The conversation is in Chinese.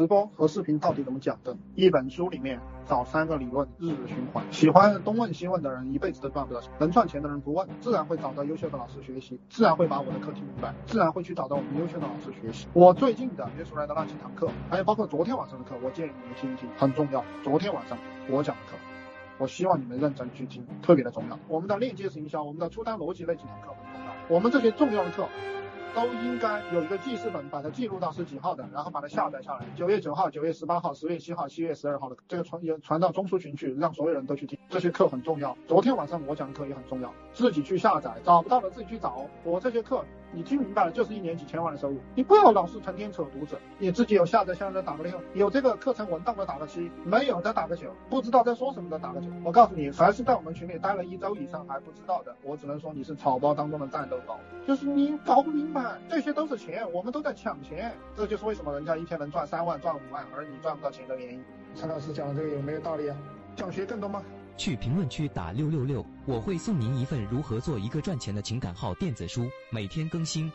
直播和视频到底怎么讲的？一本书里面找三个理论，日日循环。喜欢东问西问的人，一辈子都赚不到钱。能赚钱的人不问，自然会找到优秀的老师学习，自然会把我的课听明白，自然会去找到我们优秀的老师学习。我最近的约出来的那几堂课，还有包括昨天晚上的课，我建议你们听一听，很重要。昨天晚上我讲的课，我希望你们认真去听，特别的重要。我们的链接式营销，我们的出单逻辑那几堂课很重要。我们这些重要的课。都应该有一个记事本，把它记录到是几号的，然后把它下载下来。九月九号、九月十八号、十月七号、七月十二号的这个传也传到中枢群去，让所有人都去听。这些课很重要。昨天晚上我讲的课也很重要，自己去下载，找不到的自己去找。我这些课。你听明白了，就是一年几千万的收入。你不要老是成天扯犊子。你自己有下载下来的打个六，有这个课程文档的打个七，没有的打个九，不知道在说什么的打个九。我告诉你，凡是在我们群里待了一周以上还不知道的，我只能说你是草包当中的战斗包。就是你搞不明白，这些都是钱，我们都在抢钱。这就是为什么人家一天能赚三万、赚五万，而你赚不到钱的原因。陈老师讲的这个有没有道理啊？想学更多吗？去评论区打六六六，我会送您一份如何做一个赚钱的情感号电子书，每天更新。